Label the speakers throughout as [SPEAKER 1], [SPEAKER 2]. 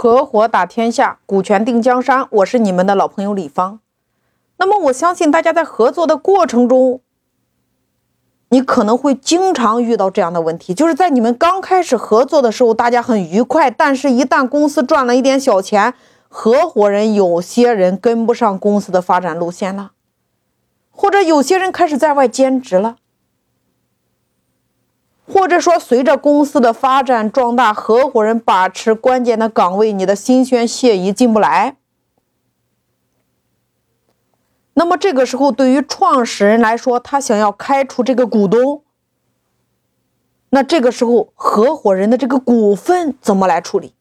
[SPEAKER 1] 合伙打天下，股权定江山。我是你们的老朋友李芳。那么，我相信大家在合作的过程中，你可能会经常遇到这样的问题，就是在你们刚开始合作的时候，大家很愉快，但是一旦公司赚了一点小钱，合伙人有些人跟不上公司的发展路线了，或者有些人开始在外兼职了。或者说，随着公司的发展壮大，合伙人把持关键的岗位，你的心宣谢仪进不来。那么这个时候，对于创始人来说，他想要开除这个股东，那这个时候合伙人的这个股份怎么来处理？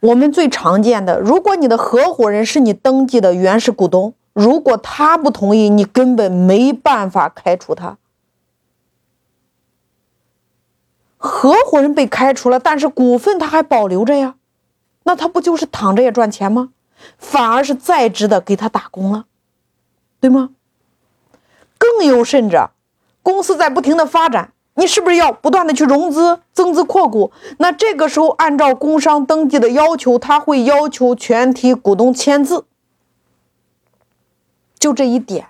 [SPEAKER 1] 我们最常见的，如果你的合伙人是你登记的原始股东。如果他不同意，你根本没办法开除他。合伙人被开除了，但是股份他还保留着呀，那他不就是躺着也赚钱吗？反而是在职的给他打工了，对吗？更有甚者，公司在不停的发展，你是不是要不断的去融资、增资扩股？那这个时候，按照工商登记的要求，他会要求全体股东签字。就这一点，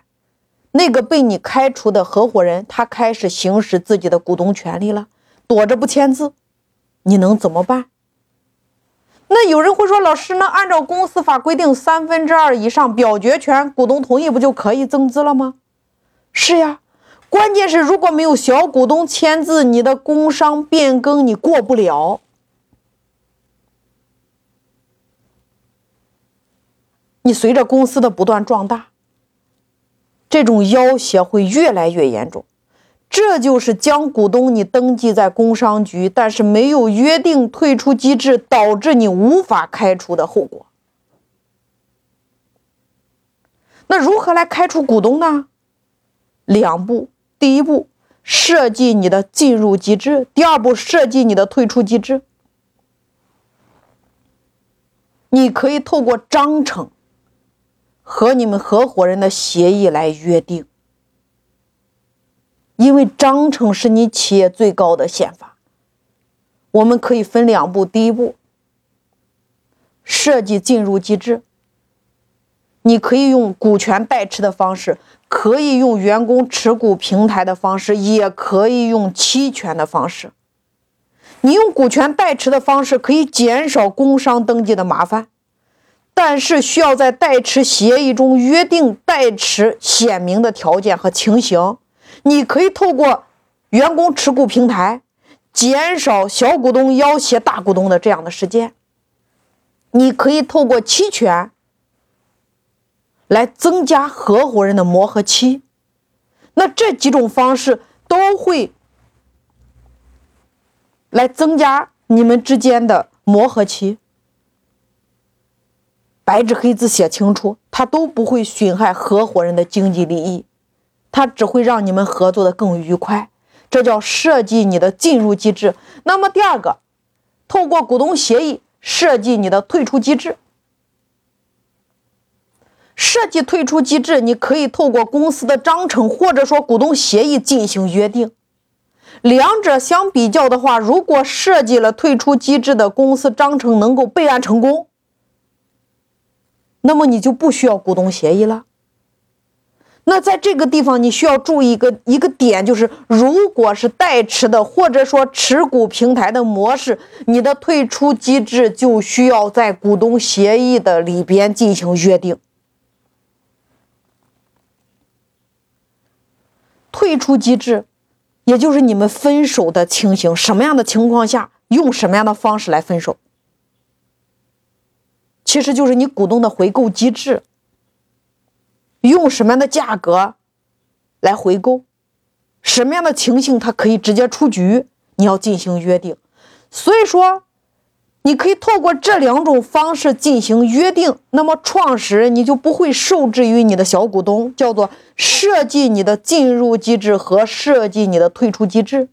[SPEAKER 1] 那个被你开除的合伙人，他开始行使自己的股东权利了，躲着不签字，你能怎么办？那有人会说，老师，那按照公司法规定，三分之二以上表决权，股东同意不就可以增资了吗？是呀，关键是如果没有小股东签字，你的工商变更你过不了，你随着公司的不断壮大。这种要挟会越来越严重，这就是将股东你登记在工商局，但是没有约定退出机制，导致你无法开除的后果。那如何来开除股东呢？两步：第一步，设计你的进入机制；第二步，设计你的退出机制。你可以透过章程。和你们合伙人的协议来约定，因为章程是你企业最高的宪法。我们可以分两步，第一步，设计进入机制。你可以用股权代持的方式，可以用员工持股平台的方式，也可以用期权的方式。你用股权代持的方式，可以减少工商登记的麻烦。但是需要在代持协议中约定代持显明的条件和情形。你可以透过员工持股平台，减少小股东要挟大股东的这样的事件。你可以透过期权来增加合伙人的磨合期。那这几种方式都会来增加你们之间的磨合期。白纸黑字写清楚，他都不会损害合伙人的经济利益，他只会让你们合作的更愉快。这叫设计你的进入机制。那么第二个，透过股东协议设计你的退出机制。设计退出机制，你可以透过公司的章程或者说股东协议进行约定。两者相比较的话，如果设计了退出机制的公司章程能够备案成功。那么你就不需要股东协议了。那在这个地方，你需要注意一个一个点，就是如果是代持的或者说持股平台的模式，你的退出机制就需要在股东协议的里边进行约定。退出机制，也就是你们分手的情形，什么样的情况下用什么样的方式来分手？其实就是你股东的回购机制，用什么样的价格来回购，什么样的情形他可以直接出局，你要进行约定。所以说，你可以透过这两种方式进行约定，那么创始人你就不会受制于你的小股东，叫做设计你的进入机制和设计你的退出机制。